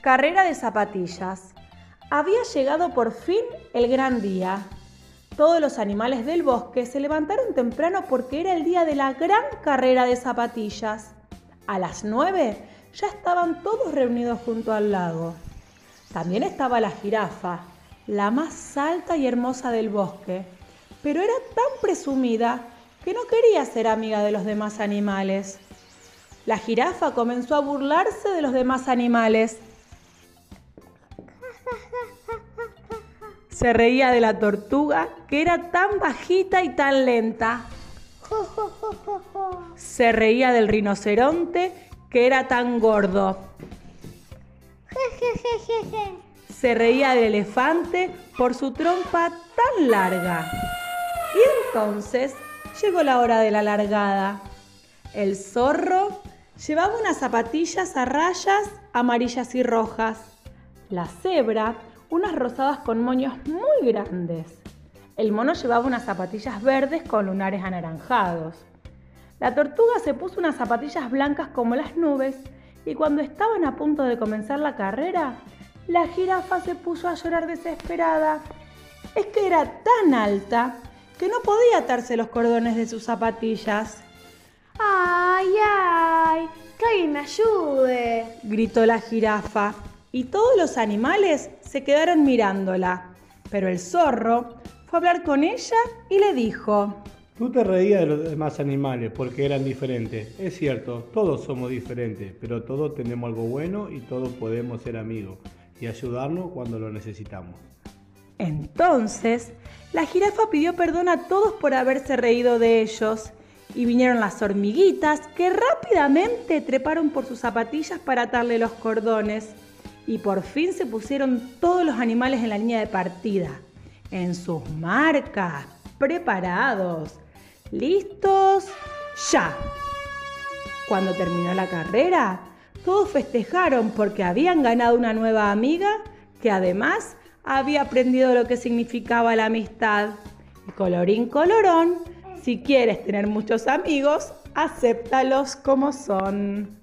Carrera de zapatillas. Había llegado por fin el gran día. Todos los animales del bosque se levantaron temprano porque era el día de la gran carrera de zapatillas. A las nueve ya estaban todos reunidos junto al lago. También estaba la jirafa, la más alta y hermosa del bosque, pero era tan presumida que no quería ser amiga de los demás animales. La jirafa comenzó a burlarse de los demás animales Se reía de la tortuga, que era tan bajita y tan lenta. Se reía del rinoceronte, que era tan gordo. Se reía del elefante por su trompa tan larga. Y entonces llegó la hora de la largada. El zorro llevaba unas zapatillas a rayas amarillas y rojas. La cebra unas rosadas con moños muy grandes. El mono llevaba unas zapatillas verdes con lunares anaranjados. La tortuga se puso unas zapatillas blancas como las nubes y cuando estaban a punto de comenzar la carrera, la jirafa se puso a llorar desesperada. Es que era tan alta que no podía atarse los cordones de sus zapatillas. ¡Ay, ay! ¡Que alguien me ayude! gritó la jirafa y todos los animales se quedaron mirándola. Pero el zorro fue a hablar con ella y le dijo, Tú te reías de los demás animales porque eran diferentes. Es cierto, todos somos diferentes, pero todos tenemos algo bueno y todos podemos ser amigos y ayudarnos cuando lo necesitamos. Entonces, la jirafa pidió perdón a todos por haberse reído de ellos y vinieron las hormiguitas que rápidamente treparon por sus zapatillas para atarle los cordones y por fin se pusieron todos los animales en la línea de partida, en sus marcas, preparados, listos, ya. Cuando terminó la carrera, todos festejaron porque habían ganado una nueva amiga que además había aprendido lo que significaba la amistad. Y colorín colorón, si quieres tener muchos amigos, acéptalos como son.